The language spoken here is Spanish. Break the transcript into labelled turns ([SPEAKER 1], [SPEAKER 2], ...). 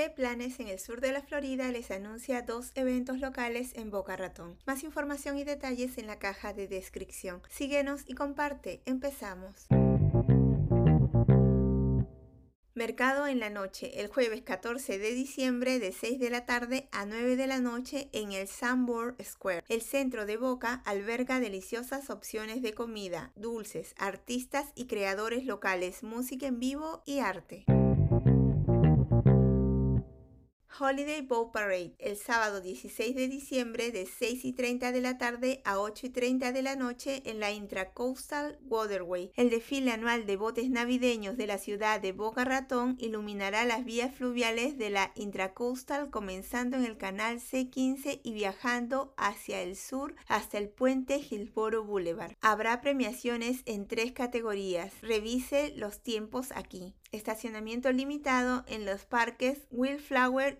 [SPEAKER 1] ¿Qué planes en el sur de la Florida les anuncia dos eventos locales en Boca Ratón? Más información y detalles en la caja de descripción. Síguenos y comparte. Empezamos. Mercado en la noche, el jueves 14 de diciembre de 6 de la tarde a 9 de la noche en el Sanborn Square. El centro de Boca alberga deliciosas opciones de comida, dulces, artistas y creadores locales, música en vivo y arte. Holiday Boat Parade el sábado 16 de diciembre de 6 y 30 de la tarde a 8 y 30 de la noche en la Intracoastal Waterway. El desfile anual de botes navideños de la ciudad de Boca Ratón iluminará las vías fluviales de la Intracoastal comenzando en el canal C15 y viajando hacia el sur hasta el puente Hillsborough Boulevard. Habrá premiaciones en tres categorías. Revise los tiempos aquí. Estacionamiento limitado en los parques Wildflower